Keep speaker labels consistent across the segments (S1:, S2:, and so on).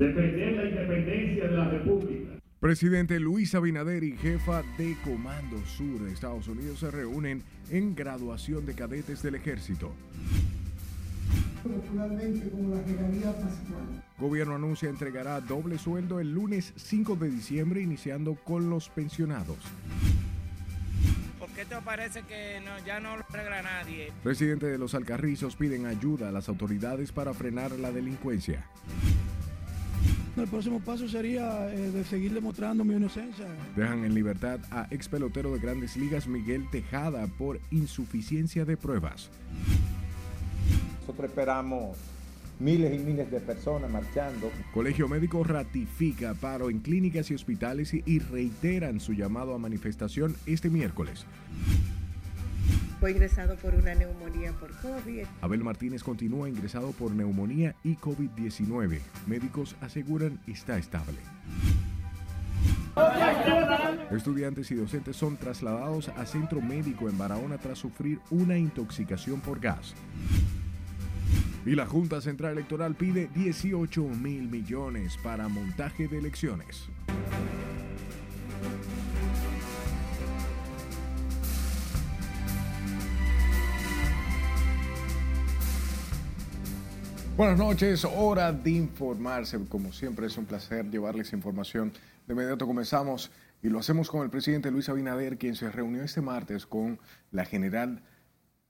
S1: defender la independencia de la República.
S2: Presidente Luis Abinader y jefa de Comando Sur de Estados Unidos se reúnen en graduación de cadetes del ejército. Gobierno anuncia entregará doble sueldo el lunes 5 de diciembre iniciando con los pensionados.
S3: ¿Por qué te parece que ya no lo arregla nadie?
S2: Presidente de los Alcarrizos piden ayuda a las autoridades para frenar la delincuencia.
S4: El próximo paso sería eh, de seguir demostrando mi inocencia.
S2: Dejan en libertad a ex pelotero de grandes ligas Miguel Tejada por insuficiencia de pruebas.
S5: Nosotros esperamos miles y miles de personas marchando.
S2: Colegio Médico ratifica paro en clínicas y hospitales y reiteran su llamado a manifestación este miércoles.
S6: Fue ingresado por una neumonía por COVID.
S2: Abel Martínez continúa ingresado por neumonía y COVID-19. Médicos aseguran está estable. Estudiantes y docentes son trasladados a centro médico en Barahona tras sufrir una intoxicación por gas. Y la Junta Central Electoral pide 18 mil millones para montaje de elecciones. Buenas noches, hora de informarse. Como siempre es un placer llevarles información. De inmediato comenzamos y lo hacemos con el presidente Luis Abinader, quien se reunió este martes con la general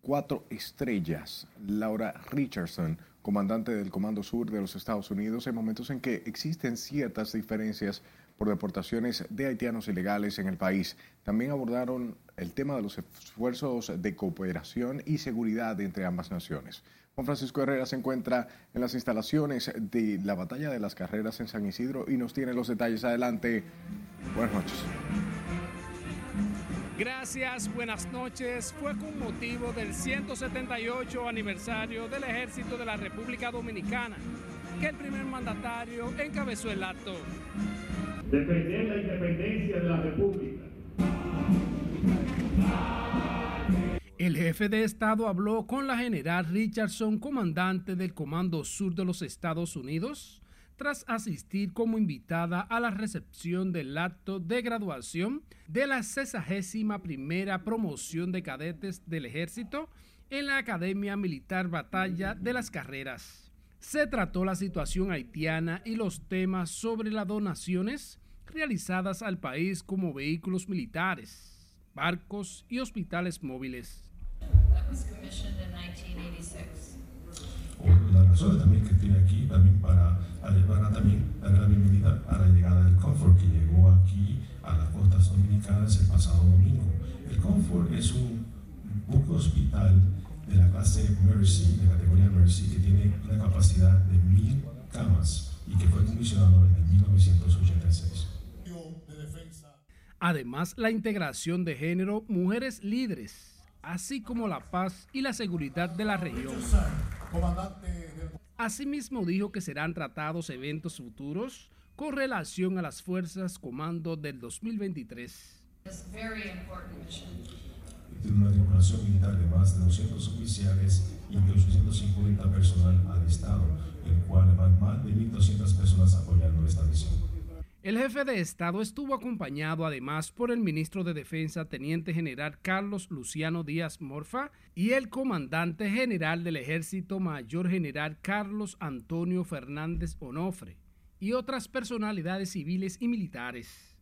S2: cuatro estrellas, Laura Richardson, comandante del Comando Sur de los Estados Unidos, en momentos en que existen ciertas diferencias por deportaciones de haitianos ilegales en el país. También abordaron el tema de los esfuerzos de cooperación y seguridad entre ambas naciones. Juan Francisco Herrera se encuentra en las instalaciones de la batalla de las carreras en San Isidro y nos tiene los detalles. Adelante. Buenas noches.
S7: Gracias, buenas noches. Fue con motivo del 178 aniversario del Ejército de la República Dominicana que el primer mandatario encabezó el acto.
S1: Defender la independencia de la República.
S7: El jefe de Estado habló con la general Richardson, comandante del Comando Sur de los Estados Unidos, tras asistir como invitada a la recepción del acto de graduación de la 61 primera promoción de cadetes del ejército en la Academia Militar Batalla de las Carreras. Se trató la situación haitiana y los temas sobre las donaciones realizadas al país como vehículos militares, barcos y hospitales móviles.
S8: La persona también que estoy aquí también para, para también dar la bienvenida a la llegada del Comfort que llegó aquí a las costas dominicanas el pasado domingo. El Comfort es un buque hospital de la clase Mercy, de categoría Mercy, que tiene una capacidad de mil camas y que fue comisionado en 1986.
S7: Además, la integración de género, mujeres líderes así como la paz y la seguridad de la región. Asimismo dijo que serán tratados eventos futuros con relación a las fuerzas comando del 2023.
S8: Tiene una tripulación militar de más de 200 oficiales y de 850 personal al Estado, el cual van más de 1.200 personas apoyando esta misión.
S7: El jefe de Estado estuvo acompañado además por el ministro de Defensa, Teniente General Carlos Luciano Díaz Morfa, y el comandante general del Ejército, Mayor General Carlos Antonio Fernández Onofre, y otras personalidades civiles y militares.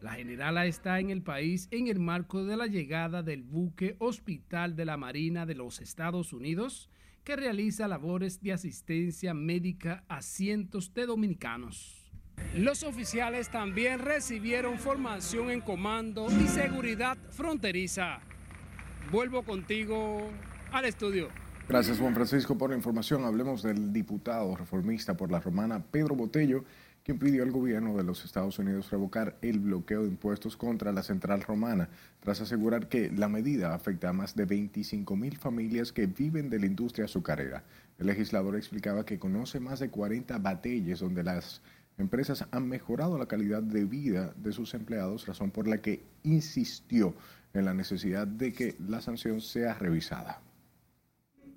S7: La generala está en el país en el marco de la llegada del buque Hospital de la Marina de los Estados Unidos, que realiza labores de asistencia médica a cientos de dominicanos. Los oficiales también recibieron formación en comando y seguridad fronteriza. Vuelvo contigo al estudio.
S2: Gracias Juan Francisco por la información. Hablemos del diputado reformista por la romana Pedro Botello quien pidió al gobierno de los Estados Unidos revocar el bloqueo de impuestos contra la central romana, tras asegurar que la medida afecta a más de 25 mil familias que viven de la industria azucarera. El legislador explicaba que conoce más de 40 batalles donde las empresas han mejorado la calidad de vida de sus empleados, razón por la que insistió en la necesidad de que la sanción sea revisada.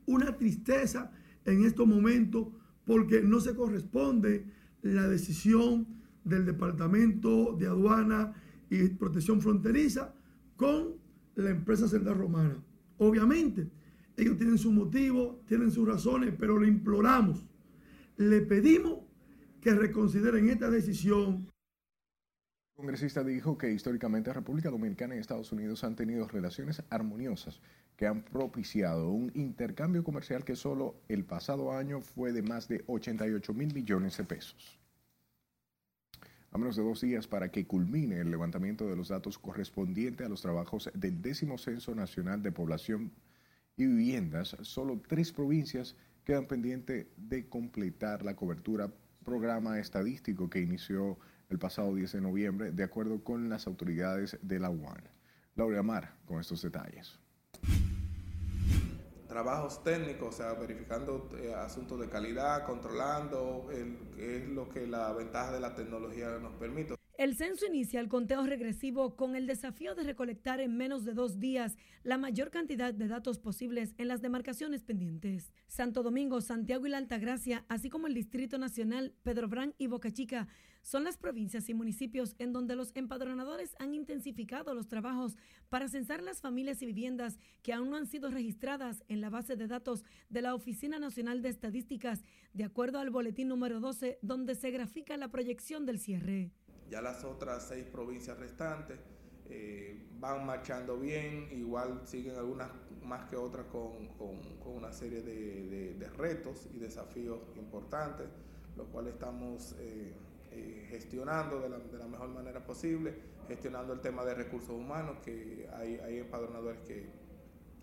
S9: Una tristeza
S4: en estos momentos porque no se corresponde la decisión del Departamento de Aduana y Protección Fronteriza con la empresa Celda Romana. Obviamente, ellos tienen su motivo, tienen sus razones, pero le imploramos, le pedimos que reconsideren esta decisión.
S2: Congresista dijo que históricamente República Dominicana y Estados Unidos han tenido relaciones armoniosas que han propiciado un intercambio comercial que solo el pasado año fue de más de 88 mil millones de pesos. A menos de dos días para que culmine el levantamiento de los datos correspondiente a los trabajos del décimo Censo Nacional de Población y Viviendas, solo tres provincias quedan pendientes de completar la cobertura programa estadístico que inició el pasado 10 de noviembre, de acuerdo con las autoridades de la UAN. Laura Amar con estos detalles
S9: trabajos técnicos, o sea, verificando eh, asuntos de calidad, controlando, el, es lo que la ventaja de la tecnología nos permite.
S10: El censo inicia el conteo regresivo con el desafío de recolectar en menos de dos días la mayor cantidad de datos posibles en las demarcaciones pendientes. Santo Domingo, Santiago y la Altagracia, así como el Distrito Nacional, Pedro Brán y Boca Chica, son las provincias y municipios en donde los empadronadores han intensificado los trabajos para censar las familias y viviendas que aún no han sido registradas en la base de datos de la Oficina Nacional de Estadísticas, de acuerdo al boletín número 12, donde se grafica la proyección del cierre.
S9: Ya las otras seis provincias restantes eh, van marchando bien, igual siguen algunas más que otras con, una serie de, retos y desafíos importantes, los cuales estamos eh, eh, gestionando de la, mejor manera posible, gestionando el tema de recursos humanos, que hay, hay empadronadores que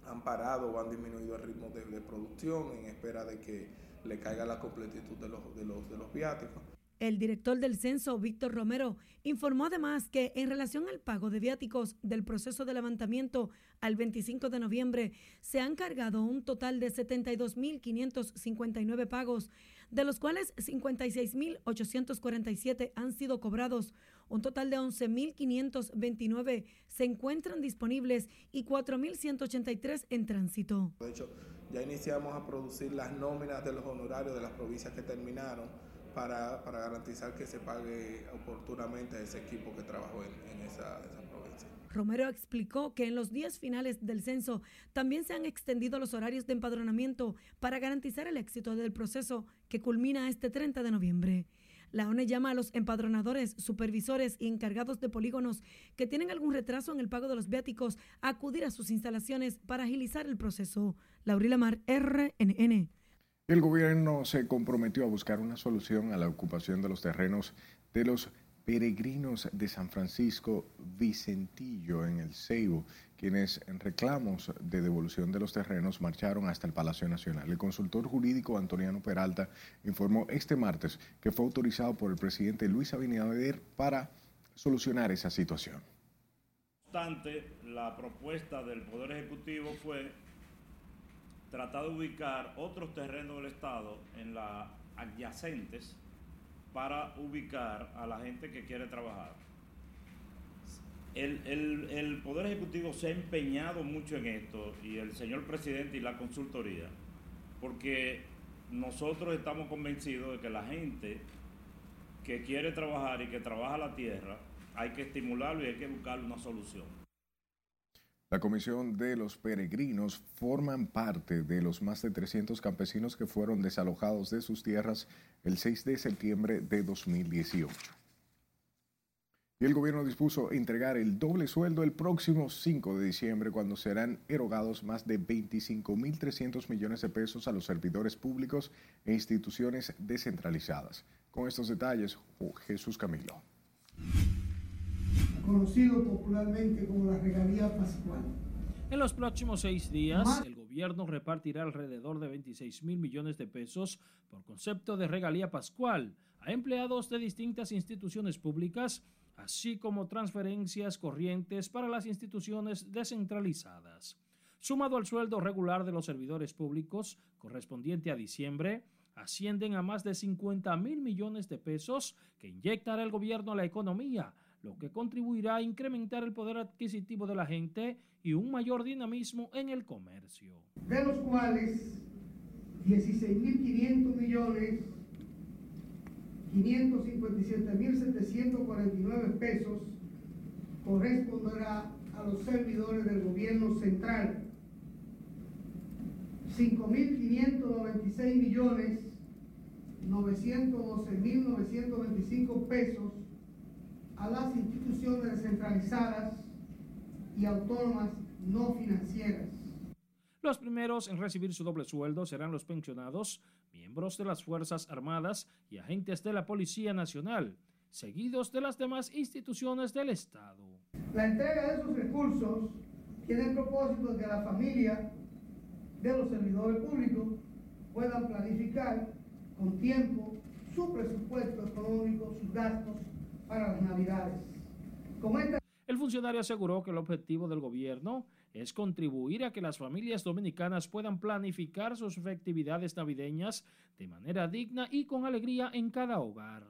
S9: han parado o han disminuido el ritmo de, producción en espera de que le caiga la completitud de los, de los, de los viáticos.
S10: El director del censo, Víctor Romero, informó además que en relación al pago de viáticos del proceso de levantamiento al 25 de noviembre, se han cargado un total de 72.559 pagos, de los cuales 56.847 han sido cobrados. Un total de 11.529 se encuentran disponibles y 4.183 en tránsito.
S9: De hecho, ya iniciamos a producir las nóminas de los honorarios de las provincias que terminaron para, garantizar que se pague oportunamente a ese equipo que trabajó en, esa, provincia.
S10: Romero explicó que en los días finales del censo también se han extendido los horarios de empadronamiento para garantizar el éxito del proceso que culmina este 30 de noviembre. La ONE llama a los empadronadores, supervisores y encargados de polígonos que tienen algún retraso en el pago de los viáticos a acudir a sus instalaciones para agilizar el proceso. Laurila Mar, RNN.
S2: El gobierno se comprometió a buscar una solución a la ocupación de los terrenos de los peregrinos de San Francisco Vicentillo en el Ceibo, quienes en reclamos de devolución de los terrenos marcharon hasta el Palacio Nacional. El consultor jurídico Antoniano Peralta informó este martes que fue autorizado por el presidente Luis Abinader para solucionar esa situación.
S11: No obstante, la propuesta del Poder Ejecutivo fue tratar de ubicar otros terrenos del Estado en las adyacentes para ubicar a la gente que quiere trabajar. El, Poder Ejecutivo se ha empeñado mucho en esto y el señor presidente y la consultoría, porque nosotros estamos convencidos de que la gente que quiere trabajar y que trabaja la tierra, hay que estimularlo y hay que buscar una solución.
S2: La Comisión de los Peregrinos forman parte de los más de 300 campesinos que fueron desalojados de sus tierras el 6 de septiembre de 2018. Y el gobierno dispuso entregar el doble sueldo el próximo 5 de diciembre cuando serán erogados más de 25.300 millones de pesos a los servidores públicos e instituciones descentralizadas. Con estos detalles, Jesús Camilo
S12: conocido popularmente como la regalía pascual.
S13: En los próximos seis días, el gobierno repartirá alrededor de 26 mil millones de pesos por concepto de regalía pascual a empleados de distintas instituciones públicas, así como transferencias corrientes para las instituciones descentralizadas. Sumado al sueldo regular de los servidores públicos correspondiente a diciembre, ascienden a más de 50 mil millones de pesos que inyectará el gobierno a la economía lo que contribuirá a incrementar el poder adquisitivo de la gente y un mayor dinamismo en el comercio.
S12: De los cuales 16.500 millones 557.749 pesos corresponderá a los servidores del gobierno central. 5.596 millones 912.925 pesos a las instituciones descentralizadas y autónomas no financieras.
S13: Los primeros en recibir su doble sueldo serán los pensionados, miembros de las Fuerzas Armadas y agentes de la Policía Nacional, seguidos de las demás instituciones del Estado.
S12: La entrega de esos recursos tiene el propósito de que la familia de los servidores públicos puedan planificar con tiempo su presupuesto económico, sus gastos para las navidades.
S13: El funcionario aseguró que el objetivo del gobierno es contribuir a que las familias dominicanas puedan planificar sus festividades navideñas de manera digna y con alegría en cada hogar.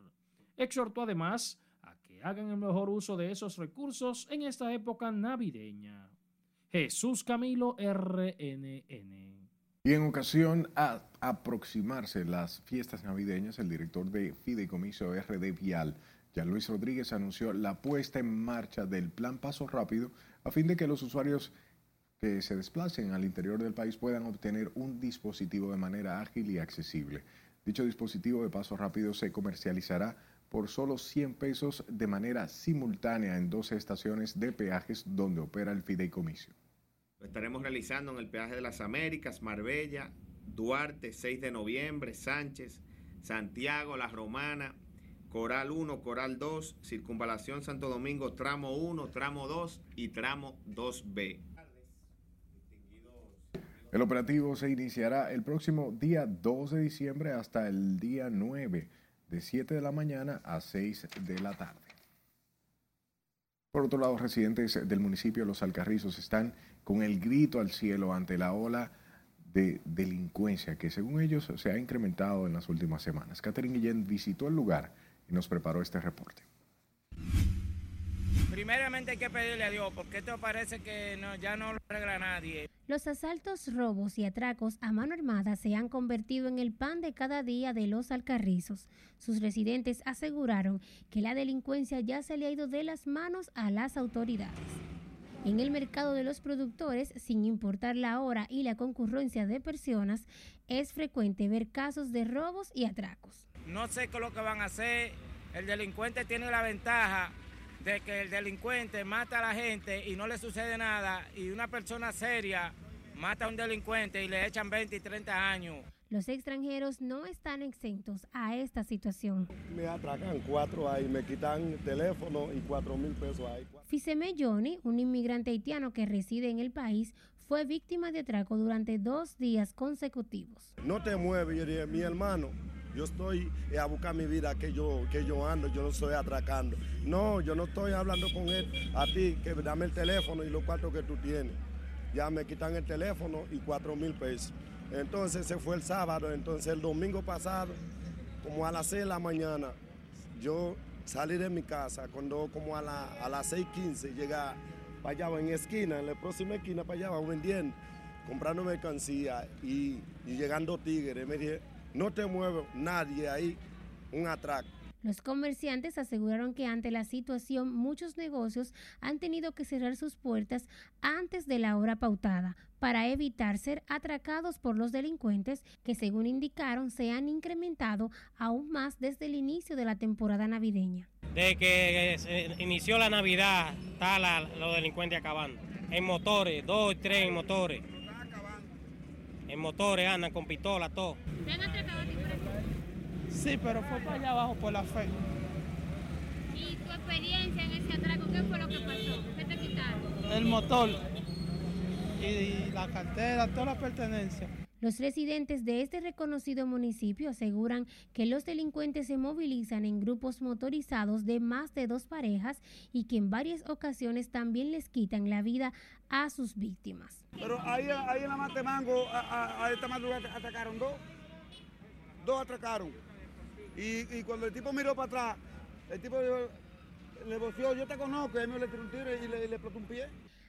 S13: Exhortó además a que hagan el mejor uso de esos recursos en esta época navideña. Jesús Camilo RNN.
S2: Y en ocasión a aproximarse las fiestas navideñas, el director de Fideicomiso RD Vial, Jean Luis Rodríguez, anunció la puesta en marcha del plan Paso Rápido a fin de que los usuarios que se desplacen al interior del país puedan obtener un dispositivo de manera ágil y accesible. Dicho dispositivo de paso rápido se comercializará por solo 100 pesos de manera simultánea en 12 estaciones de peajes donde opera el fideicomiso.
S14: Lo estaremos realizando en el peaje de las Américas, Marbella, Duarte, 6 de noviembre, Sánchez, Santiago, La Romana, Coral 1, Coral 2, Circunvalación Santo Domingo, tramo 1, tramo 2 y tramo 2B.
S2: El operativo se iniciará el próximo día 2 de diciembre hasta el día 9, de 7 de la mañana a 6 de la tarde. Por otro lado, residentes del municipio de Los Alcarrizos están con el grito al cielo ante la ola de delincuencia que según ellos se ha incrementado en las últimas semanas. Catherine Guillén visitó el lugar y nos preparó este reporte.
S3: Primeramente hay que pedirle a Dios, porque esto parece que no, ya no lo arregla nadie.
S15: Los asaltos, robos y atracos a mano armada se han convertido en el pan de cada día de los alcarrizos. Sus residentes aseguraron que la delincuencia ya se le ha ido de las manos a las autoridades. En el mercado de los productores, sin importar la hora y la concurrencia de personas, es frecuente ver casos de robos y atracos.
S3: No sé qué es lo que van a hacer. El delincuente tiene la ventaja de que el delincuente mata a la gente y no le sucede nada y una persona seria mata a un delincuente y le echan 20 y 30 años.
S15: Los extranjeros no están exentos a esta situación.
S16: Me atracan cuatro ahí, me quitan teléfono y cuatro mil pesos ahí.
S15: Fiseme Johnny, un inmigrante haitiano que reside en el país, fue víctima de atraco durante dos días consecutivos.
S16: No te mueves, yo dije, mi hermano, yo estoy eh, a buscar mi vida que yo, que yo ando, yo no estoy atracando. No, yo no estoy hablando con él, a ti, que dame el teléfono y los cuatro que tú tienes. Ya me quitan el teléfono y cuatro mil pesos. Entonces se fue el sábado, entonces el domingo pasado, como a las seis de la mañana, yo salí de mi casa, cuando como a, la, a las 6.15 llega para allá en esquina, en la próxima esquina para allá, vendiendo, comprando mercancía y, y llegando tigres. Me dije, no te muevo nadie ahí, un atraco.
S15: Los comerciantes aseguraron que ante la situación muchos negocios han tenido que cerrar sus puertas antes de la hora pautada para evitar ser atracados por los delincuentes que según indicaron se han incrementado aún más desde el inicio de la temporada navideña.
S17: De que se inició la Navidad, está la, los delincuentes acabando. En motores, dos, tres en motores. En motores andan con pistola, todo.
S18: Sí, pero fue para allá abajo por la fe.
S15: ¿Y tu experiencia en ese atraco? ¿Qué fue lo que pasó? ¿Qué te quitaron?
S18: El motor y la cartera, todas las pertenencias.
S15: Los residentes de este reconocido municipio aseguran que los delincuentes se movilizan en grupos motorizados de más de dos parejas y que en varias ocasiones también les quitan la vida a sus víctimas.
S19: Pero ahí, ahí en la Matemango, a, a, esta madrugada atacaron dos. Dos atracaron. Y, y, cuando el tipo miró para atrás, el tipo le voció, yo te conozco, y me le tiró un tiro y le, y un pie.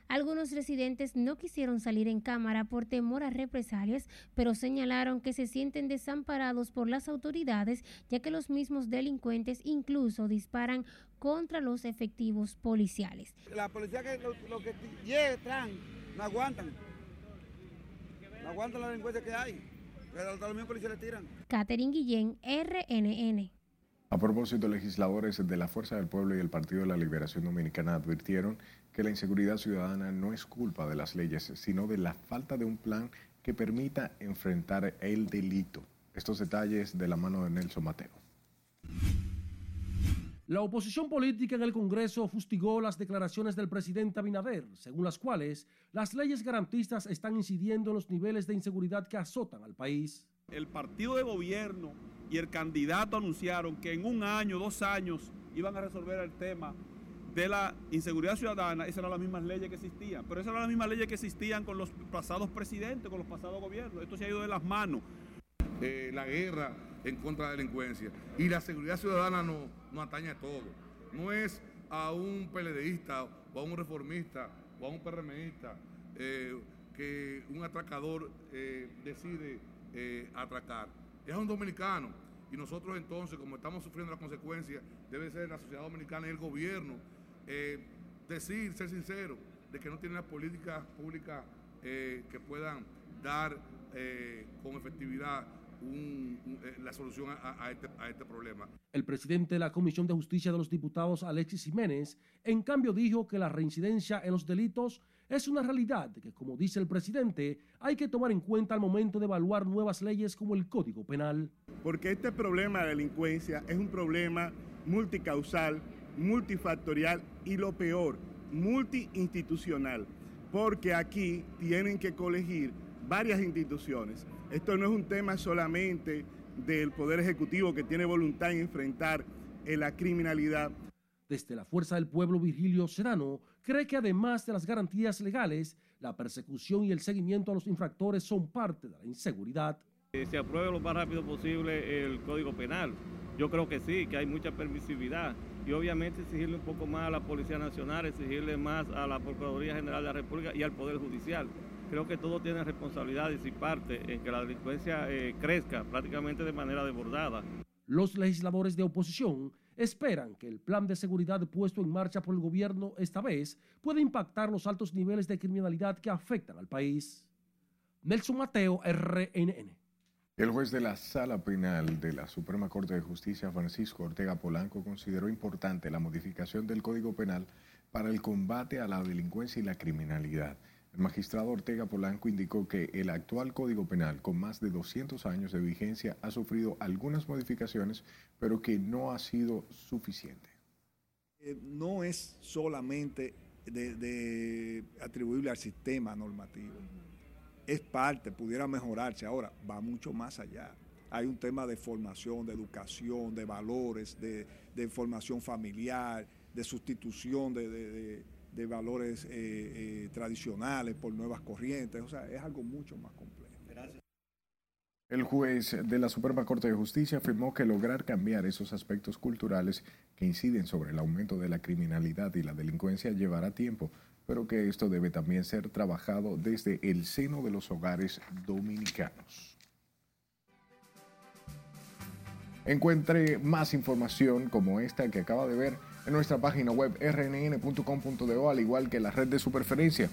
S15: Algunos residentes no quisieron salir en cámara por temor a represalias, pero señalaron que se sienten desamparados por las autoridades, ya que los mismos delincuentes incluso disparan contra los efectivos policiales.
S19: La policía que lo, lo que llegan no aguantan. No aguantan la delincuencia que hay. Pero los mismos policías le tiran.
S15: Catherine Guillén, RNN.
S2: A propósito, legisladores de la Fuerza del Pueblo y el Partido de la Liberación Dominicana advirtieron que la inseguridad ciudadana no es culpa de las leyes, sino de la falta de un plan que permita enfrentar el delito. Estos detalles de la mano de Nelson Mateo.
S20: La oposición política en el Congreso fustigó las declaraciones del presidente Abinader, según las cuales las leyes garantistas están incidiendo en los niveles de inseguridad que azotan al país.
S21: El partido de gobierno y el candidato anunciaron que en un año, dos años, iban a resolver el tema de la inseguridad ciudadana. Esas eran las mismas leyes que existían. Pero esas eran las mismas leyes que existían con los pasados presidentes, con los pasados gobiernos. Esto se ha ido de las manos.
S22: Eh, la guerra en contra de la delincuencia. Y la seguridad ciudadana no, no atañe a todo. No es a un PLDista o a un reformista o a un PRMista eh, que un atracador eh, decide atracar. Es a un dominicano. Y nosotros entonces, como estamos sufriendo las consecuencias, debe ser la sociedad dominicana y el gobierno eh, decir, ser sincero, de que no tienen las políticas públicas eh, que puedan dar eh, con efectividad un- un- eh, la solución a, a este, a este problema.
S20: El presidente de la Comisión de Justicia de los Diputados, Alexis Jiménez, en cambio dijo que la reincidencia en los delitos es una realidad que, como dice el presidente, hay que tomar en cuenta al momento de evaluar nuevas leyes como el Código Penal.
S23: porque este problema de delincuencia es un problema multicausal, multifactorial y lo peor, multiinstitucional, porque aquí tienen que colegir varias instituciones. Esto no es un tema solamente del Poder Ejecutivo que tiene voluntad en enfrentar eh, la criminalidad,
S20: Desde la Fuerza del Pueblo, Virgilio Serrano cree que además de las garantías legales, la persecución y el seguimiento a los infractores son parte de la inseguridad.
S24: Que se apruebe lo más rápido posible el Código Penal. Yo creo que sí, que hay mucha permisividad y obviamente exigirle un poco más a la Policía Nacional, exigirle más a la Procuraduría General de la República y al Poder Judicial. Creo que todos tienen responsabilidades y parte en que la delincuencia eh, crezca prácticamente de manera desbordada.
S20: Los legisladores de oposición esperan que el plan de seguridad puesto en marcha por el gobierno esta vez pueda impactar los altos niveles de criminalidad que afectan al país. Nelson Mateo, RNN.
S2: El juez de la Sala Penal de la Suprema Corte de Justicia, Francisco Ortega Polanco, consideró importante la modificación del Código Penal para el combate a la delincuencia y la criminalidad. El magistrado Ortega Polanco indicó que el actual Código Penal, con más de 200 años de vigencia, ha sufrido algunas modificaciones, pero que no ha sido suficiente.
S25: Eh, no es solamente de, de atribuible al sistema normativo. Es parte, pudiera mejorarse. Ahora, va mucho más allá. Hay un tema de formación, de educación, de valores, de, de formación familiar, de sustitución de, de- de- de valores eh, eh, tradicionales por nuevas corrientes. O sea, es algo mucho más complejo.
S2: El juez de la Suprema Corte de Justicia afirmó que lograr cambiar esos aspectos culturales que inciden sobre el aumento de la criminalidad y la delincuencia llevará tiempo, pero que esto debe también ser trabajado desde el seno de los hogares dominicanos. Encuentre más información como esta que acaba de ver en nuestra página web rnn.com.do, al igual que la red de su preferencia.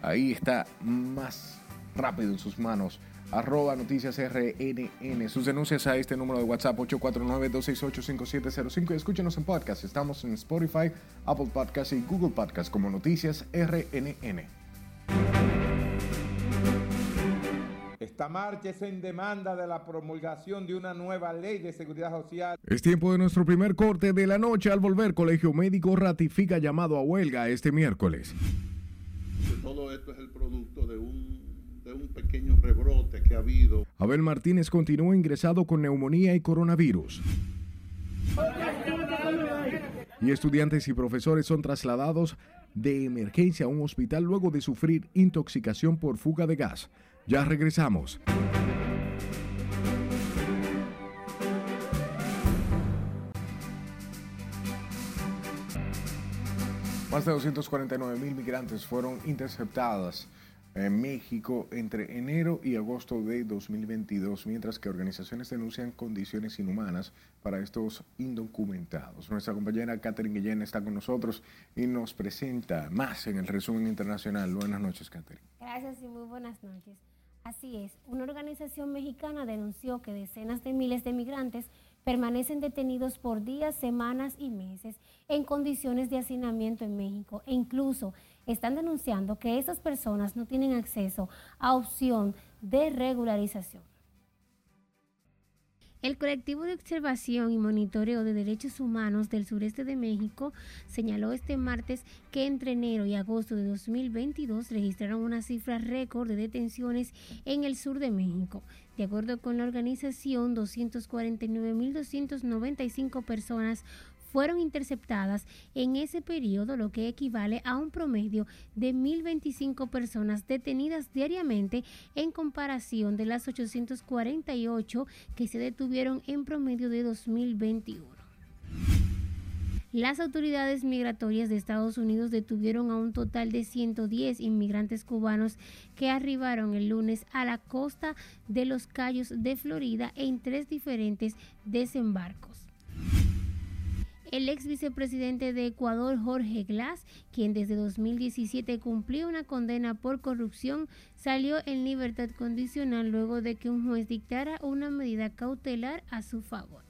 S2: Ahí está más rápido en sus manos. Arroba noticias RNN. Sus denuncias a este número de WhatsApp 849-268-5705 y escúchenos en podcast. Estamos en Spotify, Apple Podcast y Google Podcast como Noticias RNN.
S5: Esta marcha es en demanda de la promulgación de una nueva ley de seguridad social.
S2: Es tiempo de nuestro primer corte de la noche. Al volver, Colegio Médico ratifica llamado a huelga este miércoles.
S26: Todo esto es el producto de un, un pequeño rebrote que ha habido.
S2: Abel Martínez continúa ingresado con neumonía y coronavirus. Y estudiantes y profesores son trasladados de emergencia a un hospital luego de sufrir intoxicación por fuga de gas. Ya regresamos. Más de 249 mil migrantes fueron interceptadas en México entre enero y agosto de 2022, mientras que organizaciones denuncian condiciones inhumanas para estos indocumentados. Nuestra compañera Catherine Guillén está con nosotros y nos presenta más en el resumen internacional. Buenas noches, Catherine.
S15: Gracias y muy buenas noches. Así es, una organización mexicana denunció que decenas de miles de migrantes permanecen detenidos por días, semanas y meses en condiciones de hacinamiento en México e incluso están denunciando que esas personas no tienen acceso a opción de regularización. El colectivo de observación y monitoreo de derechos humanos del sureste de México señaló este martes que entre enero y agosto de 2022 registraron una cifra récord de detenciones en el sur de México. De acuerdo con la organización, 249.295 personas fueron interceptadas en ese periodo, lo que equivale a un promedio de 1.025 personas detenidas diariamente en comparación de las 848 que se detuvieron en promedio de 2021. Las autoridades migratorias de Estados Unidos detuvieron a un total de 110 inmigrantes cubanos que arribaron el lunes a la costa de los Cayos de Florida en tres diferentes desembarcos. El ex vicepresidente de Ecuador, Jorge Glass, quien desde 2017 cumplió una condena por corrupción, salió en libertad condicional luego de que un juez dictara una medida cautelar a su favor.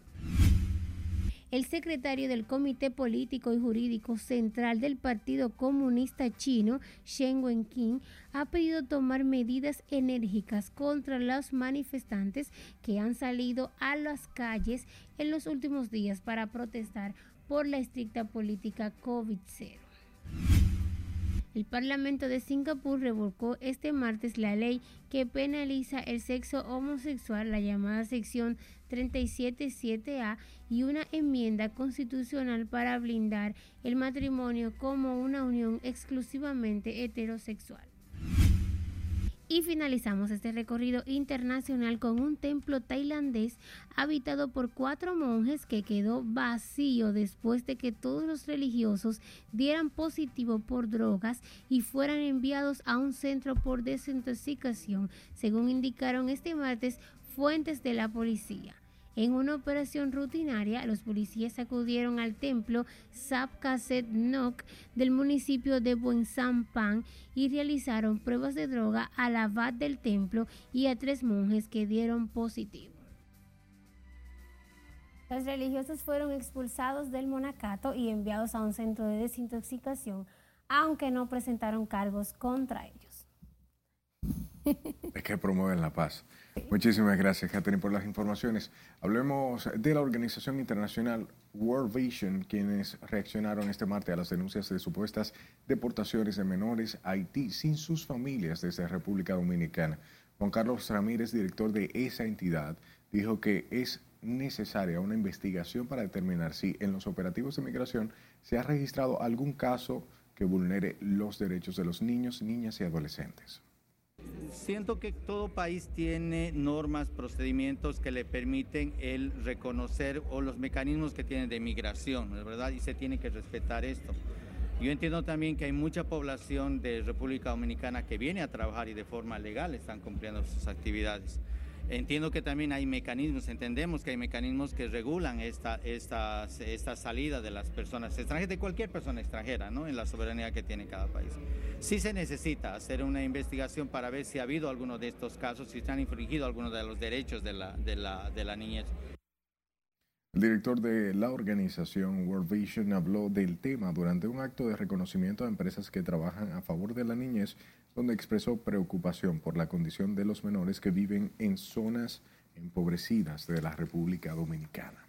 S15: El secretario del Comité Político y Jurídico Central del Partido Comunista Chino, Shen Wenqing, ha pedido tomar medidas enérgicas contra los manifestantes que han salido a las calles en los últimos días para protestar por la estricta política COVID-0. El Parlamento de Singapur revocó este martes la ley que penaliza el sexo homosexual, la llamada sección 37.7a, y una enmienda constitucional para blindar el matrimonio como una unión exclusivamente heterosexual. Y finalizamos este recorrido internacional con un templo tailandés habitado por cuatro monjes que quedó vacío después de que todos los religiosos dieran positivo por drogas y fueran enviados a un centro por desintoxicación, según indicaron este martes fuentes de la policía. En una operación rutinaria, los policías acudieron al templo Sapkaset Nok del municipio de Buensampan y realizaron pruebas de droga al abad del templo y a tres monjes que dieron positivo. Los religiosos fueron expulsados del monacato y enviados a un centro de desintoxicación, aunque no presentaron cargos contra ellos.
S2: Es que promueven la paz. Muchísimas gracias, Catherine, por las informaciones. Hablemos de la organización internacional World Vision, quienes reaccionaron este martes a las denuncias de supuestas deportaciones de menores a Haití sin sus familias desde República Dominicana. Juan Carlos Ramírez, director de esa entidad, dijo que es necesaria una investigación para determinar si en los operativos de migración se ha registrado algún caso que vulnere los derechos de los niños, niñas y adolescentes.
S27: Siento que todo país tiene normas, procedimientos que le permiten el reconocer o los mecanismos que tienen de migración, ¿verdad? Y se tiene que respetar esto. Yo entiendo también que hay mucha población de República Dominicana que viene a trabajar y de forma legal están cumpliendo sus actividades. Entiendo que también hay mecanismos, entendemos que hay mecanismos que regulan esta, esta, esta salida de las personas extranjeras, de cualquier persona extranjera, ¿no? En la soberanía que tiene cada país. Sí se necesita hacer una investigación para ver si ha habido alguno de estos casos, si se han infringido algunos de los derechos de la, de la, de la niñez.
S2: El director de la organización World Vision habló del tema durante un acto de reconocimiento a empresas que trabajan a favor de la niñez, donde expresó preocupación por la condición de los menores que viven en zonas empobrecidas de la República Dominicana.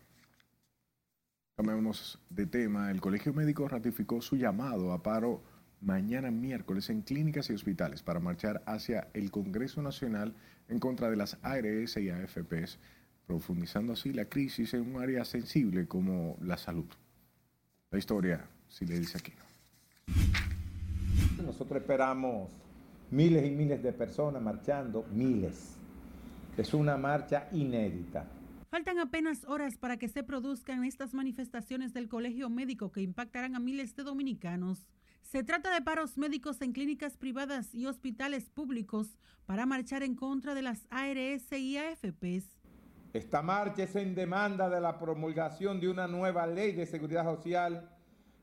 S2: Cambiamos de tema. El Colegio Médico ratificó su llamado a paro mañana miércoles en clínicas y hospitales para marchar hacia el Congreso Nacional en contra de las ARS y AFPs profundizando así la crisis en un área sensible como la salud. La historia, si le dice aquí.
S5: Nosotros esperamos miles y miles de personas marchando, miles. Es una marcha inédita.
S28: Faltan apenas horas para que se produzcan estas manifestaciones del Colegio Médico que impactarán a miles de dominicanos. Se trata de paros médicos en clínicas privadas y hospitales públicos para marchar en contra de las ARS y AFPs.
S5: Esta marcha es en demanda de la promulgación de una nueva ley de seguridad social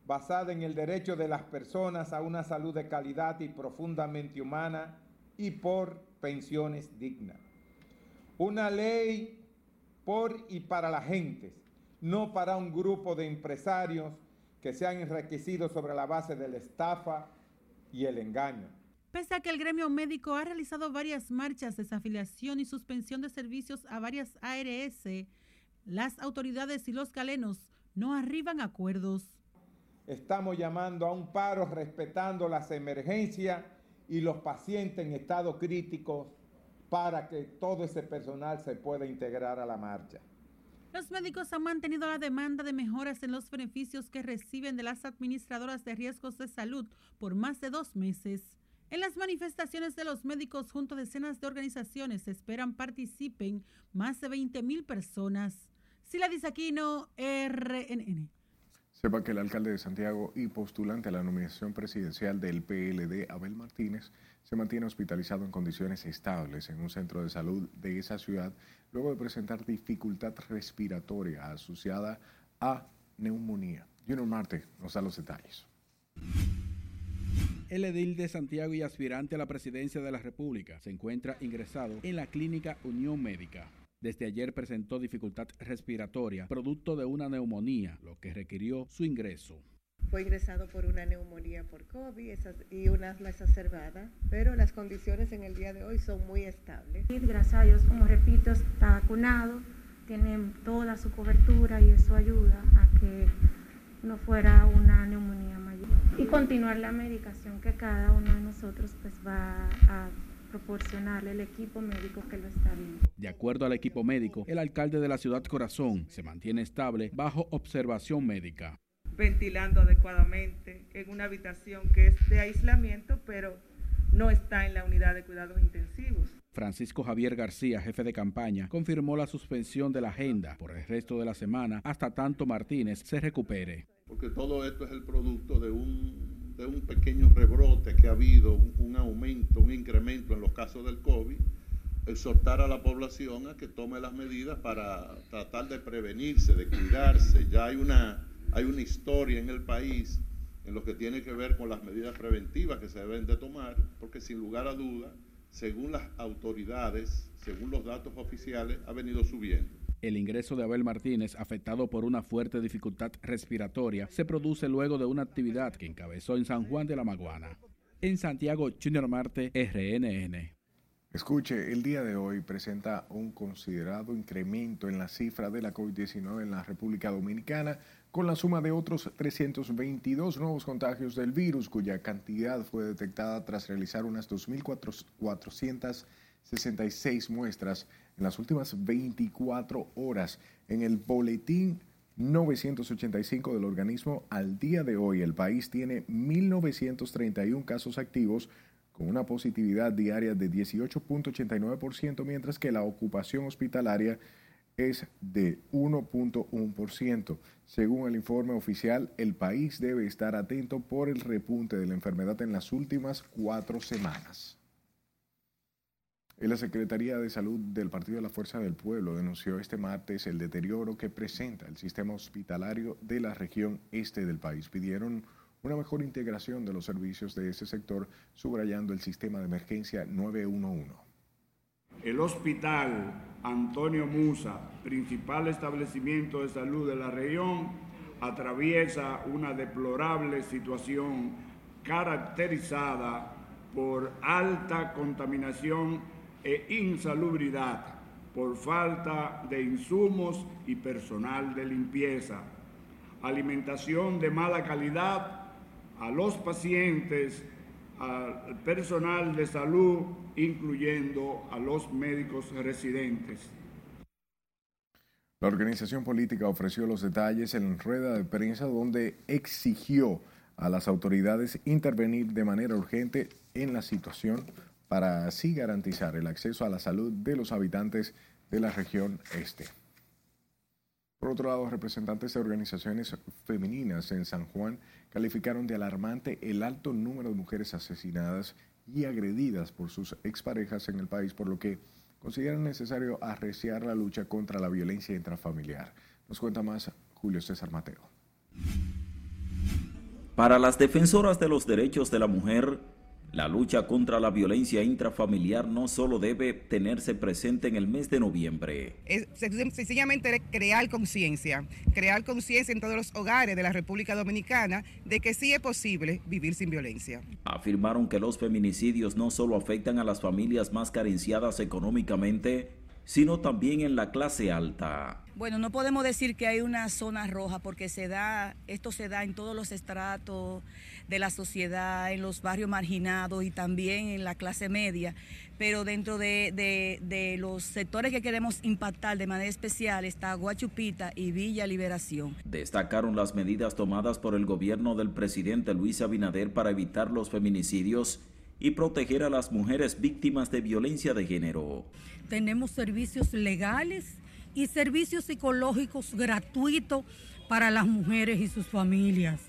S5: basada en el derecho de las personas a una salud de calidad y profundamente humana y por pensiones dignas. Una ley por y para la gente, no para un grupo de empresarios que se han enriquecido sobre la base de la estafa y el engaño.
S28: Pese a que el gremio médico ha realizado varias marchas, desafiliación y suspensión de servicios a varias ARS, las autoridades y los galenos no arriban a acuerdos.
S5: Estamos llamando a un paro respetando las emergencias y los pacientes en estado crítico para que todo ese personal se pueda integrar a la marcha.
S28: Los médicos han mantenido la demanda de mejoras en los beneficios que reciben de las administradoras de riesgos de salud por más de dos meses. En las manifestaciones de los médicos junto a decenas de organizaciones se esperan participen más de 20 mil personas. Sila Disaquino, RNN.
S2: Sepa que el alcalde de Santiago y postulante a la nominación presidencial del PLD, Abel Martínez, se mantiene hospitalizado en condiciones estables en un centro de salud de esa ciudad luego de presentar dificultad respiratoria asociada a neumonía. Junior Marte nos da los detalles
S29: el edil de Santiago y aspirante a la presidencia de la República, se encuentra ingresado en la clínica Unión Médica. Desde ayer presentó dificultad respiratoria, producto de una neumonía, lo que requirió su ingreso.
S30: Fue ingresado por una neumonía por COVID y una asma exacerbada, pero las condiciones en el día de hoy son muy estables.
S31: Gracias a Dios, como repito, está vacunado, tiene toda su cobertura y eso ayuda a que no fuera una neumonía mayor. Y continuar la medicación que cada uno de nosotros pues va a proporcionarle el equipo médico que lo está viendo.
S29: De acuerdo al equipo médico, el alcalde de la ciudad Corazón se mantiene estable bajo observación médica.
S30: Ventilando adecuadamente en una habitación que es de aislamiento, pero no está en la unidad de cuidados intensivos.
S29: Francisco Javier García, jefe de campaña, confirmó la suspensión de la agenda por el resto de la semana hasta tanto Martínez se recupere
S26: porque todo esto es el producto de un, de un pequeño rebrote que ha habido, un, aumento, un incremento en los casos del COVID, exhortar a la población a que tome las medidas para tratar de prevenirse, de cuidarse. Ya hay una, hay una historia en el país en lo que tiene que ver con las medidas preventivas que se deben de tomar, porque sin lugar a duda, según las autoridades, según los datos oficiales, ha venido subiendo.
S29: El ingreso de Abel Martínez, afectado por una fuerte dificultad respiratoria, se produce luego de una actividad que encabezó en San Juan de la Maguana. En Santiago, Junior Marte, RNN.
S2: Escuche, el día de hoy presenta un considerado incremento en la cifra de la COVID-19 en la República Dominicana, con la suma de otros 322 nuevos contagios del virus, cuya cantidad fue detectada tras realizar unas 2.466 muestras en las últimas 24 horas. En el boletín 985 del organismo, al día de hoy el país tiene 1.931 casos activos con una positividad diaria de 18.89%, mientras que la ocupación hospitalaria es de 1.1%. Según el informe oficial, el país debe estar atento por el repunte de la enfermedad en las últimas cuatro semanas. La Secretaría de Salud del Partido de la Fuerza del Pueblo denunció este martes el deterioro que presenta el sistema hospitalario de la región este del país. Pidieron una mejor integración de los servicios de ese sector, subrayando el sistema de emergencia 911.
S32: El Hospital Antonio Musa, principal establecimiento de salud de la región, atraviesa una deplorable situación caracterizada por alta contaminación e insalubridad por falta de insumos y personal de limpieza, alimentación de mala calidad a los pacientes, al personal de salud, incluyendo a los médicos residentes.
S2: La organización política ofreció los detalles en rueda de prensa donde exigió a las autoridades intervenir de manera urgente en la situación para así garantizar el acceso a la salud de los habitantes de la región este. Por otro lado, representantes de organizaciones femeninas en San Juan calificaron de alarmante el alto número de mujeres asesinadas y agredidas por sus exparejas en el país, por lo que consideran necesario arreciar la lucha contra la violencia intrafamiliar. Nos cuenta más Julio César Mateo.
S33: Para las defensoras de los derechos de la mujer, la lucha contra la violencia intrafamiliar no solo debe tenerse presente en el mes de noviembre.
S34: Es sencillamente crear conciencia, crear conciencia en todos los hogares de la República Dominicana de que sí es posible vivir sin violencia.
S33: Afirmaron que los feminicidios no solo afectan a las familias más carenciadas económicamente, sino también en la clase alta.
S35: Bueno, no podemos decir que hay una zona roja porque se da, esto se da en todos los estratos de la sociedad, en los barrios marginados y también en la clase media, pero dentro de, los sectores que queremos impactar de manera especial está Guachupita y Villa Liberación.
S33: Destacaron las medidas tomadas por el gobierno del presidente Luis Abinader para evitar los feminicidios y proteger a las mujeres víctimas de violencia de género.
S36: Tenemos servicios legales y servicios psicológicos gratuitos para las mujeres y sus familias.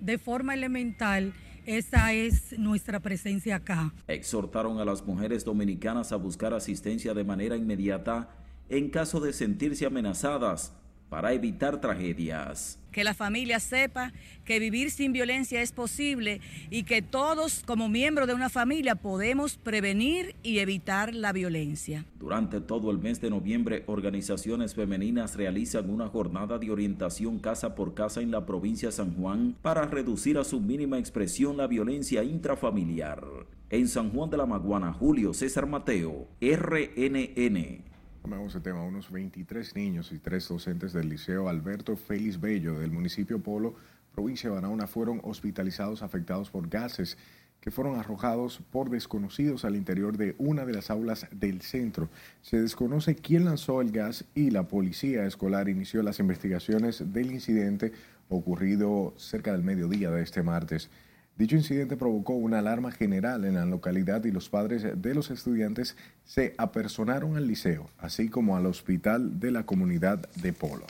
S36: De forma elemental, esa es nuestra presencia acá.
S33: Exhortaron a las mujeres dominicanas a buscar asistencia de manera inmediata en caso de sentirse amenazadas para evitar tragedias.
S35: Que la familia sepa que vivir sin violencia es posible y que todos como miembros de una familia podemos prevenir y evitar la violencia.
S33: Durante todo el mes de noviembre, organizaciones femeninas realizan una jornada de orientación casa por casa en la provincia de San Juan para reducir a su mínima expresión la violencia intrafamiliar. En San Juan de la Maguana, Julio César Mateo, RNN.
S2: Tomamos el tema. Unos 23 niños y tres docentes del Liceo Alberto Félix Bello del municipio Polo, provincia de Barahona, fueron hospitalizados afectados por gases que fueron arrojados por desconocidos al interior de una de las aulas del centro. Se desconoce quién lanzó el gas y la policía escolar inició las investigaciones del incidente ocurrido cerca del mediodía de este martes. Dicho incidente provocó una alarma general en la localidad y los padres de los estudiantes se apersonaron al liceo, así como al hospital de la comunidad de Polo.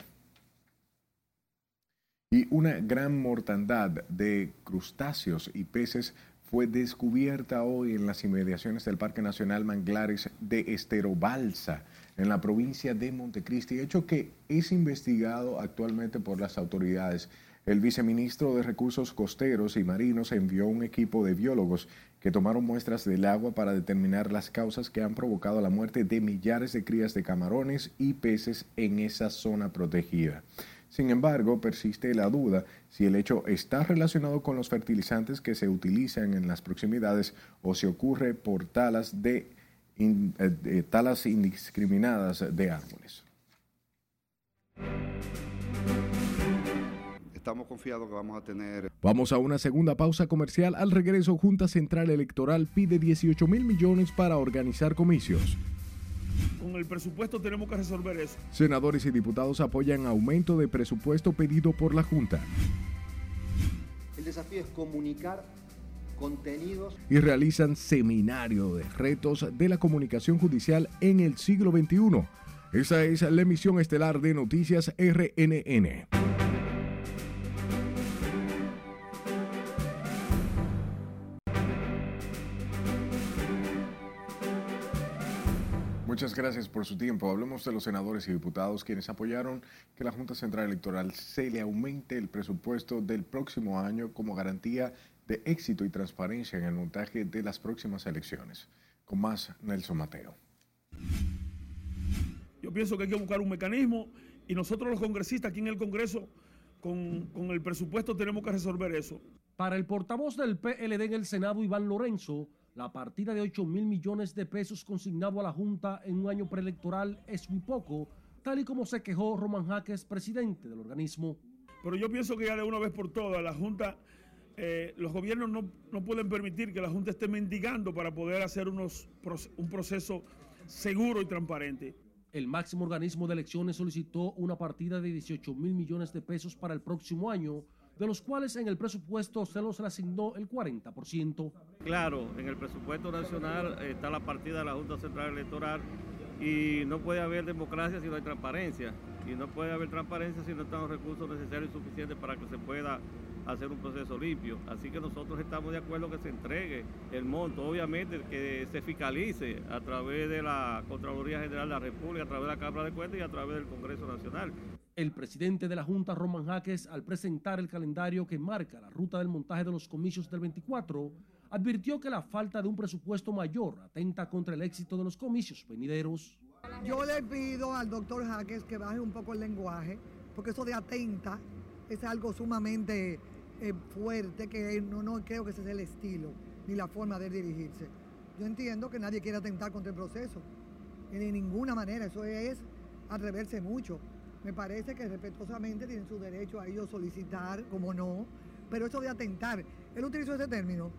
S2: Y una gran mortandad de crustáceos y peces fue descubierta hoy en las inmediaciones del Parque Nacional Manglares de Esterobalsa, en la provincia de Montecristi, hecho que es investigado actualmente por las autoridades el viceministro de Recursos Costeros y Marinos envió un equipo de biólogos que tomaron muestras del agua para determinar las causas que han provocado la muerte de millares de crías de camarones y peces en esa zona protegida. Sin embargo, persiste la duda si el hecho está relacionado con los fertilizantes que se utilizan en las proximidades o si ocurre por talas, eh, talas indiscriminadas de árboles.
S37: Estamos confiados que vamos a tener.
S2: Vamos a una segunda pausa comercial. Al regreso, Junta Central Electoral pide 18 mil millones para organizar comicios.
S21: Con el presupuesto tenemos que resolver eso.
S2: Senadores y diputados apoyan aumento de presupuesto pedido por la Junta.
S38: El desafío es comunicar contenidos.
S2: Y realizan seminario de retos de la comunicación judicial en el siglo XXI. Esa es la emisión estelar de Noticias RNN. Muchas gracias por su tiempo. Hablemos de los senadores y diputados quienes apoyaron que la Junta Central Electoral se le aumente el presupuesto del próximo año como garantía de éxito y transparencia en el montaje de las próximas elecciones. Con más, Nelson Mateo.
S21: Yo pienso que hay que buscar un mecanismo y nosotros los congresistas aquí en el Congreso con, con el presupuesto tenemos que resolver eso.
S20: Para el portavoz del PLD en el Senado, Iván Lorenzo, la partida de 8 mil millones de pesos consignado a la Junta en un año preelectoral es muy poco, tal y como se quejó Roman Jaques, presidente del organismo.
S21: Pero yo pienso que ya de una vez por todas la Junta, eh, los gobiernos no, no, pueden permitir que la Junta esté mendigando para poder hacer unos, un proceso seguro y transparente.
S20: El máximo organismo de elecciones solicitó una partida de 18 mil millones de pesos para el próximo año de los cuales en el presupuesto se los asignó el 40%.
S24: Claro, en el presupuesto nacional está la partida de la Junta Central Electoral y no puede haber democracia si no hay transparencia. Y no puede haber transparencia si no están los recursos necesarios y suficientes para que se pueda hacer un proceso limpio. Así que nosotros estamos de acuerdo que se entregue el monto, obviamente que se fiscalice a través de la Contraloría General de la República, a través de la Cámara de Cuentas y a través del Congreso Nacional.
S20: El presidente de la Junta, Roman Jaques, al presentar el calendario que marca la ruta del montaje de los comicios del 24, advirtió que la falta de un presupuesto mayor atenta contra el éxito de los comicios venideros.
S39: Yo le pido al doctor Jaques que baje un poco el lenguaje, porque eso de atenta es algo sumamente eh, fuerte que no, no creo que ese sea el estilo ni la forma de dirigirse. Yo entiendo que nadie quiere atentar contra el proceso, de ninguna manera, eso es atreverse mucho. Me parece que respetuosamente tienen su derecho a ellos solicitar, como no, pero eso de atentar, él utilizó ese término.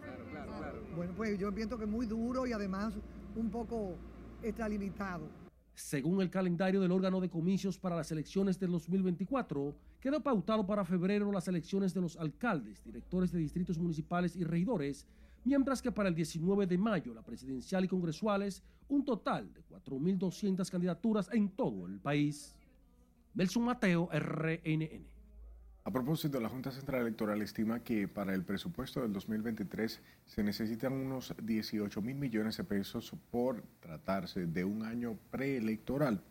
S39: Claro, claro, claro. Bueno, pues yo pienso que es muy duro y además un poco extralimitado.
S20: Según el calendario del órgano de comicios para las elecciones del 2024, quedó pautado para febrero las elecciones de los alcaldes, directores de distritos municipales y regidores, mientras que para el 19 de mayo la presidencial y congresuales, un total de 4.200 candidaturas en todo el país. Nelson Mateo, RNN.
S2: A propósito, la Junta Central Electoral estima que para el presupuesto del 2023 se necesitan unos 18 mil millones de pesos por tratarse de un año preelectoral.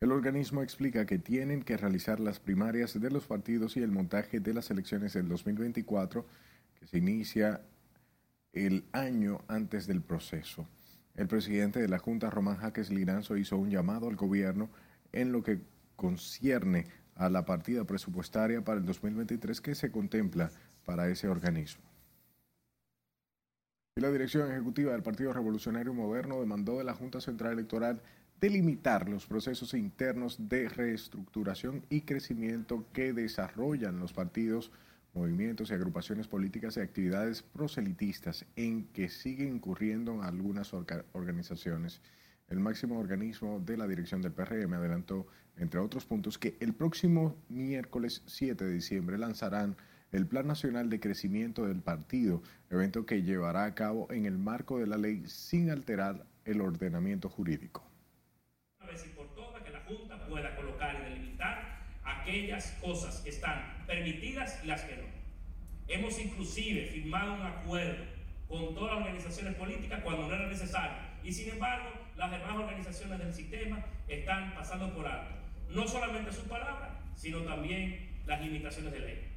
S2: El organismo explica que tienen que realizar las primarias de los partidos y el montaje de las elecciones del 2024, que se inicia el año antes del proceso. El presidente de la Junta, Román Jaques Liranzo, hizo un llamado al gobierno en lo que concierne a la partida presupuestaria para el 2023 que se contempla para ese organismo. La dirección ejecutiva del Partido Revolucionario Moderno demandó de la Junta Central Electoral delimitar los procesos internos de reestructuración y crecimiento que desarrollan los partidos, movimientos y agrupaciones políticas y actividades proselitistas en que siguen incurriendo algunas organizaciones. El máximo organismo de la dirección del PRM adelantó entre otros puntos, que el próximo miércoles 7 de diciembre lanzarán el Plan Nacional de Crecimiento del Partido, evento que llevará a cabo en el marco de la ley sin alterar el ordenamiento jurídico.
S40: Una vez y por todas, que la Junta pueda colocar y delimitar aquellas cosas que están permitidas y las que no. Hemos inclusive firmado un acuerdo con todas las organizaciones políticas cuando no era necesario. Y sin embargo, las demás organizaciones del sistema están pasando por alto no solamente su palabra, sino también las limitaciones de ley.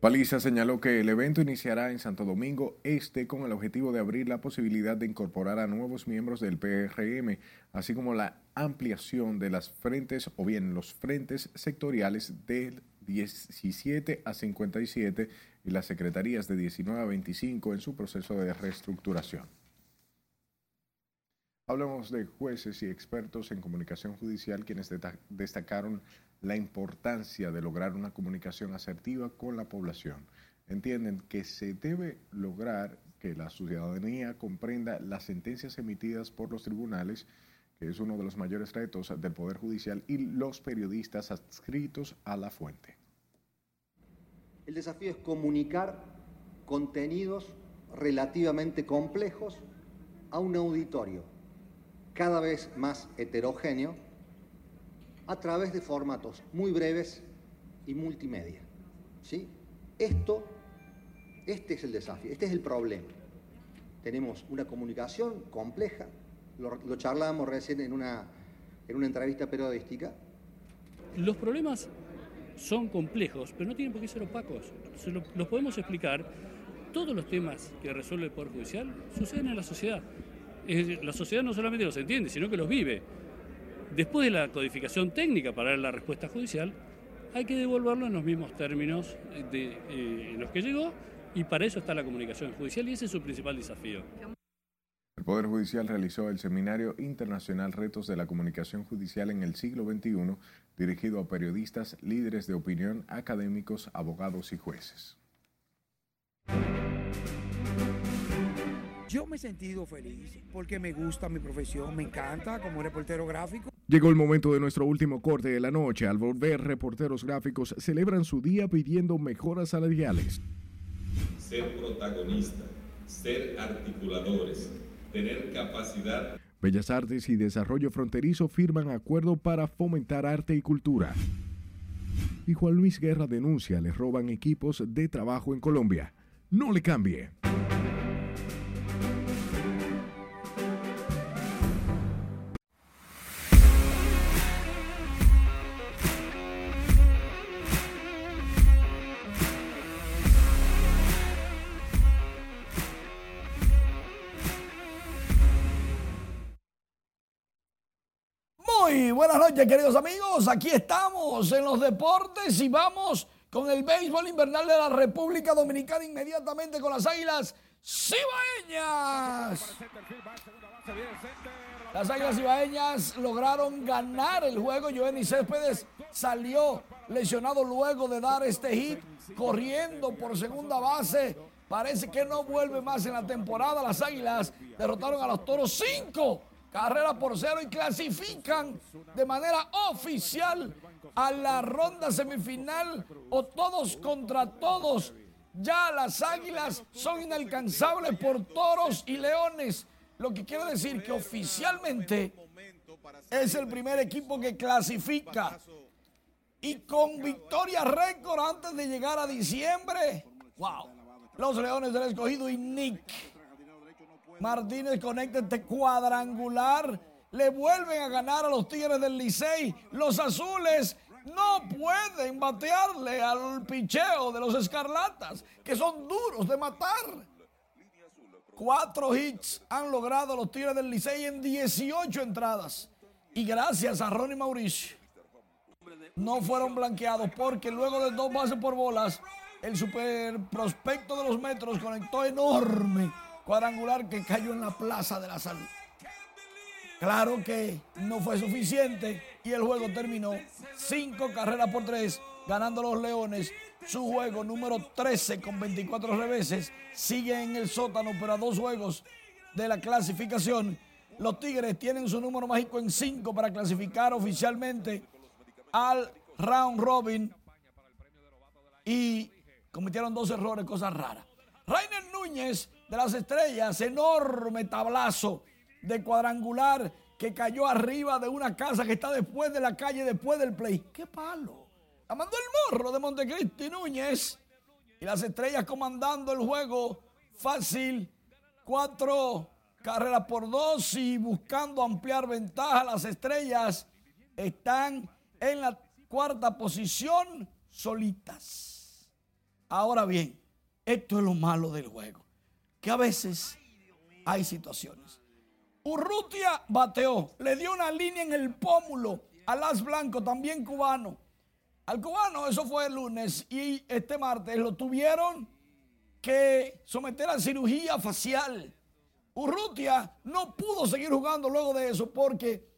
S2: Paliza señaló que el evento iniciará en Santo Domingo Este con el objetivo de abrir la posibilidad de incorporar a nuevos miembros del PRM, así como la ampliación de las frentes o bien los frentes sectoriales del 17 a 57 y las secretarías de 19 a 25 en su proceso de reestructuración. Hablamos de jueces y expertos en comunicación judicial quienes destacaron la importancia de lograr una comunicación asertiva con la población. Entienden que se debe lograr que la ciudadanía comprenda las sentencias emitidas por los tribunales, que es uno de los mayores retos del Poder Judicial, y los periodistas adscritos a la fuente.
S38: El desafío es comunicar contenidos relativamente complejos a un auditorio cada vez más heterogéneo a través de formatos muy breves y multimedia. ¿sí? Esto, este es el desafío, este es el problema. Tenemos una comunicación compleja, lo, lo charlábamos recién en una, en una entrevista periodística.
S41: Los problemas son complejos, pero no tienen por qué ser opacos. los podemos explicar. Todos los temas que resuelve el Poder Judicial suceden en la sociedad la sociedad no solamente los entiende, sino que los vive. Después de la codificación técnica para la respuesta judicial, hay que devolverlo en los mismos términos eh, en los que llegó y para eso está la comunicación judicial y ese es su principal desafío.
S2: El Poder Judicial realizó el Seminario Internacional Retos de la Comunicación Judicial en el siglo XXI, dirigido a periodistas, líderes de opinión, académicos, abogados y jueces.
S42: Yo me he sentido feliz porque me gusta mi profesión, me encanta como reportero gráfico.
S2: Llegó el momento de nuestro último corte de la noche. Al volver, reporteros gráficos celebran su día pidiendo mejoras salariales.
S43: Ser protagonista, ser articuladores, tener capacidad
S2: Bellas Artes y Desarrollo Fronterizo firman acuerdo para fomentar arte y cultura. Y Juan Luis Guerra denuncia le roban equipos de trabajo en Colombia. No le cambie.
S44: Buenas noches, queridos amigos. Aquí estamos en los deportes y vamos con el béisbol invernal de la República Dominicana inmediatamente con las Águilas Cibaeñas. Las Águilas Cibaeñas lograron ganar el juego. Jovenny Céspedes salió lesionado luego de dar este hit, corriendo por segunda base. Parece que no vuelve más en la temporada. Las Águilas derrotaron a los Toros 5 carrera por cero y clasifican de manera oficial a la ronda semifinal o todos contra todos. Ya las águilas son inalcanzables por toros y leones, lo que quiere decir que oficialmente es el primer equipo que clasifica. Y con victoria récord antes de llegar a diciembre, wow, los leones del escogido y Nick Martínez conecta este cuadrangular. Le vuelven a ganar a los Tigres del Licey. Los azules no pueden batearle al picheo de los escarlatas, que son duros de matar. Cuatro hits han logrado los Tigres del Licey en 18 entradas. Y gracias a Ronnie Mauricio, no fueron blanqueados porque luego de dos bases por bolas, el super prospecto de los metros conectó enorme cuadrangular que cayó en la Plaza de la Salud. Claro que no fue suficiente y el juego terminó cinco carreras por tres, ganando los Leones su juego número 13 con 24 reveses. Sigue en el sótano, pero a dos juegos de la clasificación. Los Tigres tienen su número mágico en 5 para clasificar oficialmente al round robin y cometieron dos errores, cosas raras. Rainer Núñez de las Estrellas, enorme tablazo de cuadrangular que cayó arriba de una casa que está después de la calle, después del play. ¡Qué palo! La mandó el morro de Montecristi Núñez. Y las estrellas comandando el juego fácil. Cuatro carreras por dos y buscando ampliar ventaja. Las estrellas están en la cuarta posición solitas. Ahora bien, esto es lo malo del juego que a veces hay situaciones. Urrutia bateó, le dio una línea en el pómulo a Las Blanco, también cubano. Al cubano, eso fue el lunes, y este martes lo tuvieron que someter a cirugía facial. Urrutia no pudo seguir jugando luego de eso porque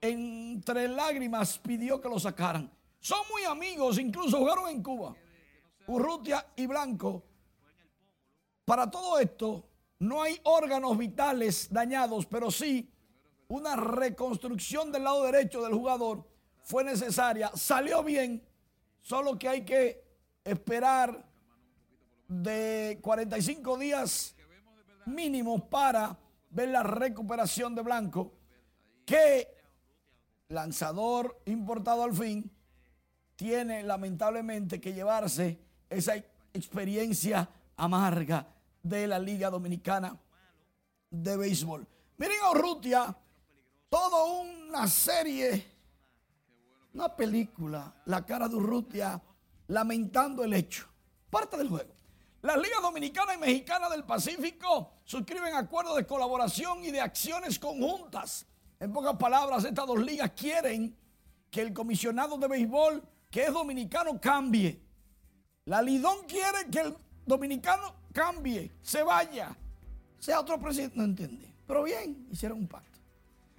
S44: entre lágrimas pidió que lo sacaran. Son muy amigos, incluso jugaron en Cuba. Urrutia y Blanco para todo esto, no hay órganos vitales dañados, pero sí una reconstrucción del lado derecho del jugador fue necesaria. Salió bien, solo que hay que esperar de 45 días mínimos para ver la recuperación de Blanco, que lanzador importado al fin tiene lamentablemente que llevarse esa experiencia amarga de la Liga Dominicana de Béisbol. Miren a Urrutia, toda una serie, una película, la cara de Urrutia lamentando el hecho. Parte del juego. Las ligas dominicana y mexicana del Pacífico suscriben acuerdos de colaboración y de acciones conjuntas. En pocas palabras, estas dos ligas quieren que el comisionado de béisbol, que es dominicano, cambie. La Lidón quiere que el dominicano cambie, se vaya, sea otro presidente, no entiende. Pero bien, hicieron un pacto.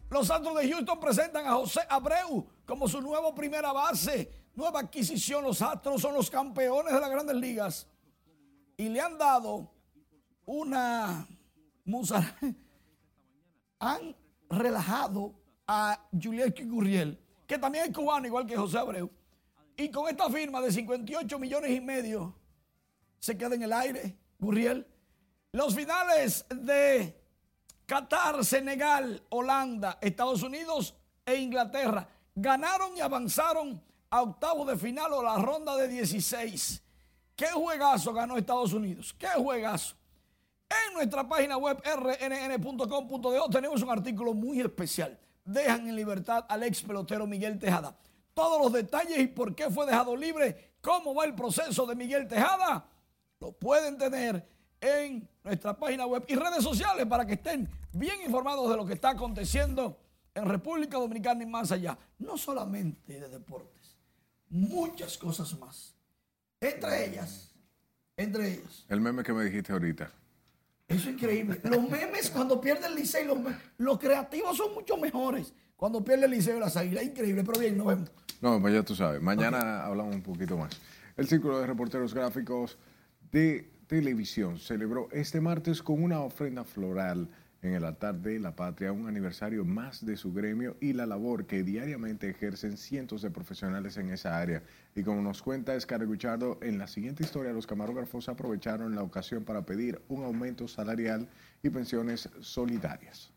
S44: Los Santos de Houston presentan a José Abreu como su nuevo primera base. Nueva adquisición. Los Astros son los campeones de las grandes ligas. Y le han dado una musa. Han relajado a Julián Gurriel, que también es cubano, igual que José Abreu. Y con esta firma de 58 millones y medio se queda en el aire. Gurriel. Los finales de Qatar, Senegal, Holanda, Estados Unidos e Inglaterra ganaron y avanzaron a octavos de final o la ronda de 16. ¿Qué juegazo ganó Estados Unidos? ¿Qué juegazo? En nuestra página web rnn.com.de tenemos un artículo muy especial. Dejan en libertad al ex pelotero Miguel Tejada. Todos los detalles y por qué fue dejado libre, cómo va el proceso de Miguel Tejada, lo pueden tener en nuestra página web y redes sociales para que estén bien informados de lo que está aconteciendo en República Dominicana y más allá. No solamente de deportes, muchas cosas más. Entre ellas, entre ellas.
S2: El meme que me dijiste ahorita.
S44: Eso es increíble. Los memes cuando pierde el liceo, los, los, creativos son mucho mejores cuando pierde el liceo y las águilas. Increíble, pero bien, nos vemos.
S2: No, pues ya tú sabes. Mañana hablamos un poquito más. El Círculo de Reporteros Gráficos de Televisión celebró este martes con una ofrenda floral en el altar de la patria un aniversario más de su gremio y la labor que diariamente ejercen cientos de profesionales en esa área. Y como nos cuenta Escar Guchardo, en la siguiente historia los camarógrafos aprovecharon la ocasión para pedir un aumento salarial y pensiones solidarias.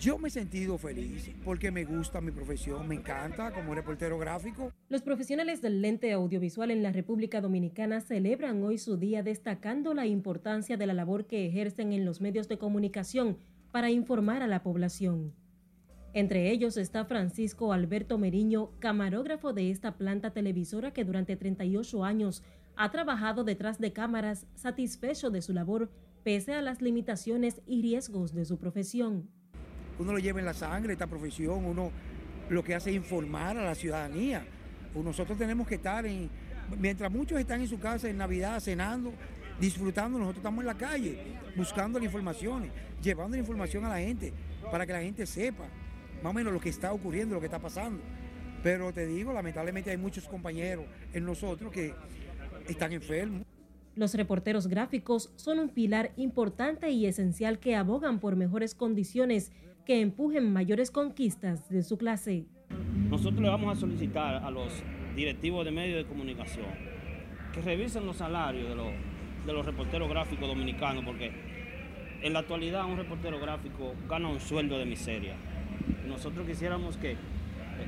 S42: Yo me he sentido feliz porque me gusta mi profesión, me encanta como reportero gráfico.
S45: Los profesionales del lente audiovisual en la República Dominicana celebran hoy su día destacando la importancia de la labor que ejercen en los medios de comunicación para informar a la población. Entre ellos está Francisco Alberto Meriño, camarógrafo de esta planta televisora que durante 38 años ha trabajado detrás de cámaras satisfecho de su labor pese a las limitaciones y riesgos de su profesión
S42: uno lo lleva en la sangre, esta profesión, uno lo que hace es informar a la ciudadanía. Pues nosotros tenemos que estar en, mientras muchos están en su casa en Navidad cenando, disfrutando, nosotros estamos en la calle buscando las informaciones, llevando la información a la gente para que la gente sepa más o menos lo que está ocurriendo, lo que está pasando. Pero te digo, lamentablemente hay muchos compañeros en nosotros que están enfermos.
S45: Los reporteros gráficos son un pilar importante y esencial que abogan por mejores condiciones que empujen mayores conquistas de su clase.
S46: Nosotros le vamos a solicitar a los directivos de medios de comunicación que revisen los salarios de los, de los reporteros gráficos dominicanos, porque en la actualidad un reportero gráfico gana un sueldo de miseria. Nosotros quisiéramos que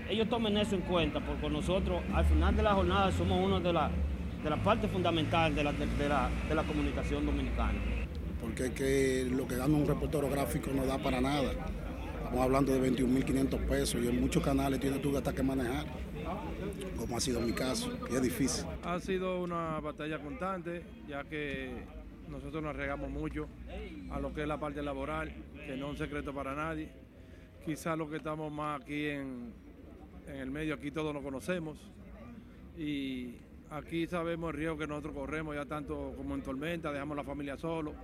S46: ellos tomen eso en cuenta, porque nosotros al final de la jornada somos uno de la, de la parte fundamental de la, de, la, de la comunicación dominicana.
S47: Porque es que lo que gana un reportero gráfico no da para nada. Estamos hablando de 21.500 pesos y en muchos canales tienes tú hasta que manejar, como ha sido mi caso, y es difícil.
S43: Ha sido una batalla constante, ya que nosotros nos regamos mucho a lo que es la parte laboral, que no es un secreto para nadie. Quizás lo que estamos más aquí en, en el medio, aquí todos nos conocemos y aquí sabemos el riesgo que nosotros corremos, ya tanto como en tormenta, dejamos la familia solo.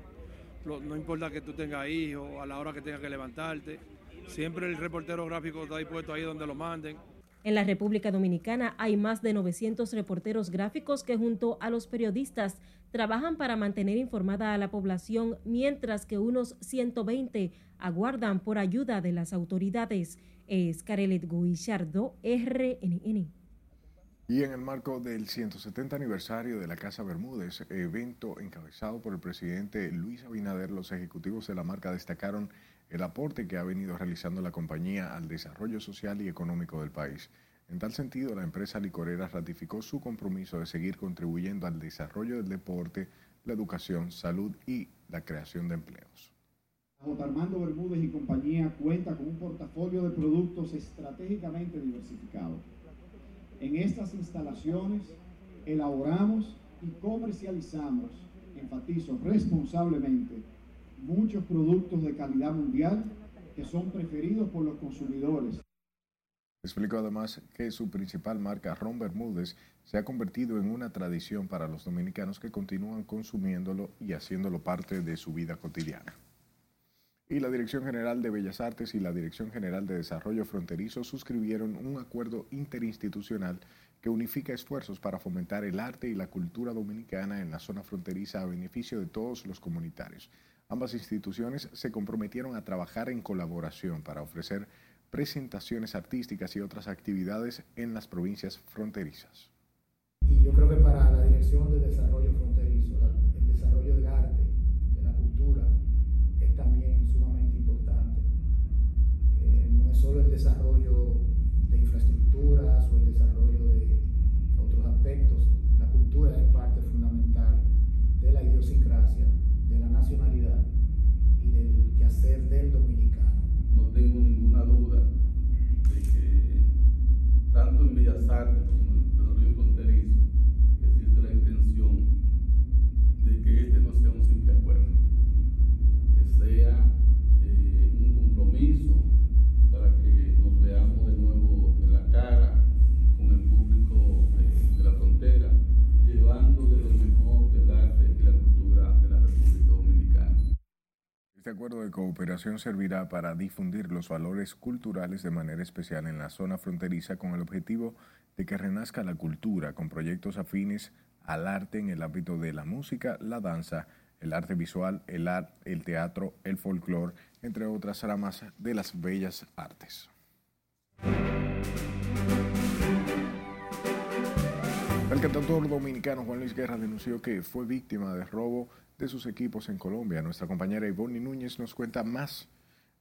S43: No importa que tú tengas hijos, a la hora que tengas que levantarte Siempre el reportero gráfico está dispuesto ahí donde lo manden.
S45: En la República Dominicana hay más de 900 reporteros gráficos que junto a los periodistas trabajan para mantener informada a la población, mientras que unos 120 aguardan por ayuda de las autoridades. Es Carelet Guillardo, RNN.
S2: Y en el marco del 170 aniversario de la Casa Bermúdez, evento encabezado por el presidente Luis Abinader, los ejecutivos de la marca destacaron el aporte que ha venido realizando la compañía al desarrollo social y económico del país. En tal sentido, la empresa licorera ratificó su compromiso de seguir contribuyendo al desarrollo del deporte, la educación, salud y la creación de empleos.
S48: J. Armando Bermúdez y compañía cuenta con un portafolio de productos estratégicamente diversificado. En estas instalaciones elaboramos y comercializamos, enfatizo responsablemente, muchos productos de calidad mundial que son preferidos por los consumidores.
S2: Explicó además que su principal marca, Ron Bermúdez, se ha convertido en una tradición para los dominicanos que continúan consumiéndolo y haciéndolo parte de su vida cotidiana. Y la Dirección General de Bellas Artes y la Dirección General de Desarrollo Fronterizo suscribieron un acuerdo interinstitucional que unifica esfuerzos para fomentar el arte y la cultura dominicana en la zona fronteriza a beneficio de todos los comunitarios. Ambas instituciones se comprometieron a trabajar en colaboración para ofrecer presentaciones artísticas y otras actividades en las provincias fronterizas.
S48: Y yo creo que para la Dirección de Desarrollo Fronterizo, el desarrollo del arte, de la cultura, es también sumamente importante.
S49: Eh, no es solo el desarrollo de infraestructuras o el desarrollo de otros aspectos, la cultura es parte fundamental de la idiosincrasia nacionalidad y del quehacer del dominicano.
S50: No tengo ninguna duda de que tanto en Bellas Artes como en el desarrollo fronterizo existe la intención de que este no sea un simple acuerdo, que sea
S2: Este acuerdo de cooperación servirá para difundir los valores culturales de manera especial en la zona fronteriza con el objetivo de que renazca la cultura con proyectos afines al arte en el ámbito de la música, la danza, el arte visual, el, art, el teatro, el folclore, entre otras ramas de las bellas artes. El cantautor dominicano Juan Luis Guerra denunció que fue víctima de robo de sus equipos en Colombia. Nuestra compañera Ivonne Núñez nos cuenta más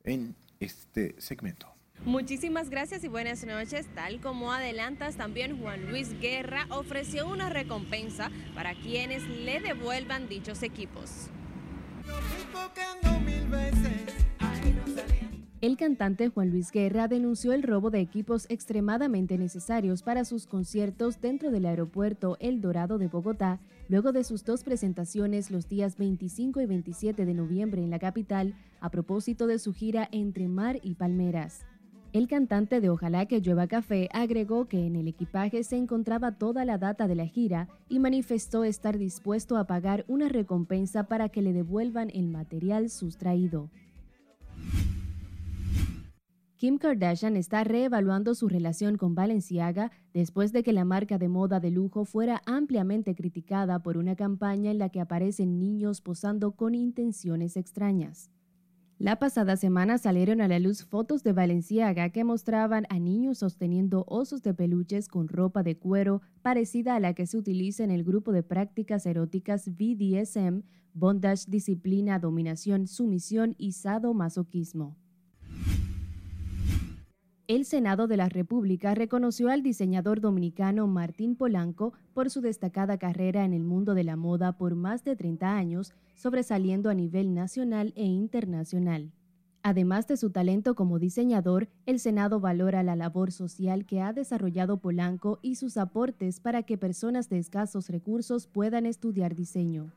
S2: en este segmento.
S51: Muchísimas gracias y buenas noches. Tal como adelantas, también Juan Luis Guerra ofreció una recompensa para quienes le devuelvan dichos equipos. El cantante Juan Luis Guerra denunció el robo de equipos extremadamente necesarios para sus conciertos dentro del aeropuerto El Dorado de Bogotá, luego de sus dos presentaciones los días 25 y 27 de noviembre en la capital, a propósito de su gira entre Mar y Palmeras. El cantante de Ojalá que llueva café agregó que en el equipaje se encontraba toda la data de la gira y manifestó estar dispuesto a pagar una recompensa para que le devuelvan el material sustraído. Kim Kardashian está reevaluando su relación con Balenciaga después de que la marca de moda de lujo fuera ampliamente criticada por una campaña en la que aparecen niños posando con intenciones extrañas. La pasada semana salieron a la luz fotos de Balenciaga que mostraban a niños sosteniendo osos de peluches con ropa de cuero parecida a la que se utiliza en el grupo de prácticas eróticas BDSM, bondage, disciplina, dominación, sumisión y sadomasoquismo. El Senado de la República reconoció al diseñador dominicano Martín Polanco por su destacada carrera en el mundo de la moda por más de 30 años, sobresaliendo a nivel nacional e internacional. Además de su talento como diseñador, el Senado valora la labor social que ha desarrollado Polanco y sus aportes para que personas de escasos recursos puedan estudiar diseño.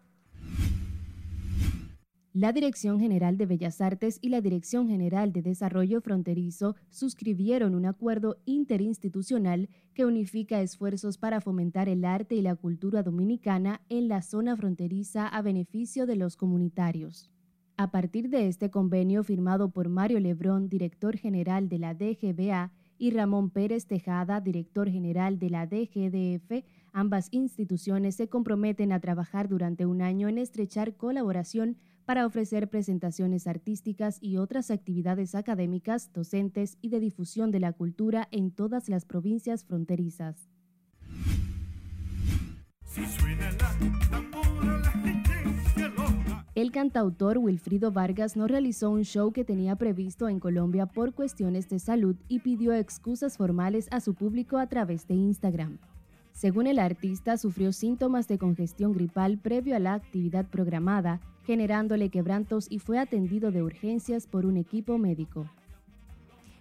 S51: La Dirección General de Bellas Artes y la Dirección General de Desarrollo Fronterizo suscribieron un acuerdo interinstitucional que unifica esfuerzos para fomentar el arte y la cultura dominicana en la zona fronteriza a beneficio de los comunitarios. A partir de este convenio firmado por Mario Lebrón, director general de la DGBA, y Ramón Pérez Tejada, director general de la DGDF, ambas instituciones se comprometen a trabajar durante un año en estrechar colaboración para ofrecer presentaciones artísticas y otras actividades académicas, docentes y de difusión de la cultura en todas las provincias fronterizas. El cantautor Wilfrido Vargas no realizó un show que tenía previsto en Colombia por cuestiones de salud y pidió excusas formales a su público a través de Instagram. Según el artista, sufrió síntomas de congestión gripal previo a la actividad programada, generándole quebrantos y fue atendido de urgencias por un equipo médico.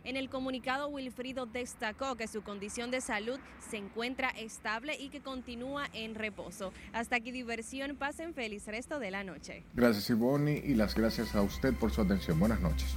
S51: En el comunicado, Wilfrido destacó que su condición de salud se encuentra estable y que continúa en reposo. Hasta aquí diversión, pasen feliz resto de la noche.
S2: Gracias Ivoni y las gracias a usted por su atención. Buenas noches.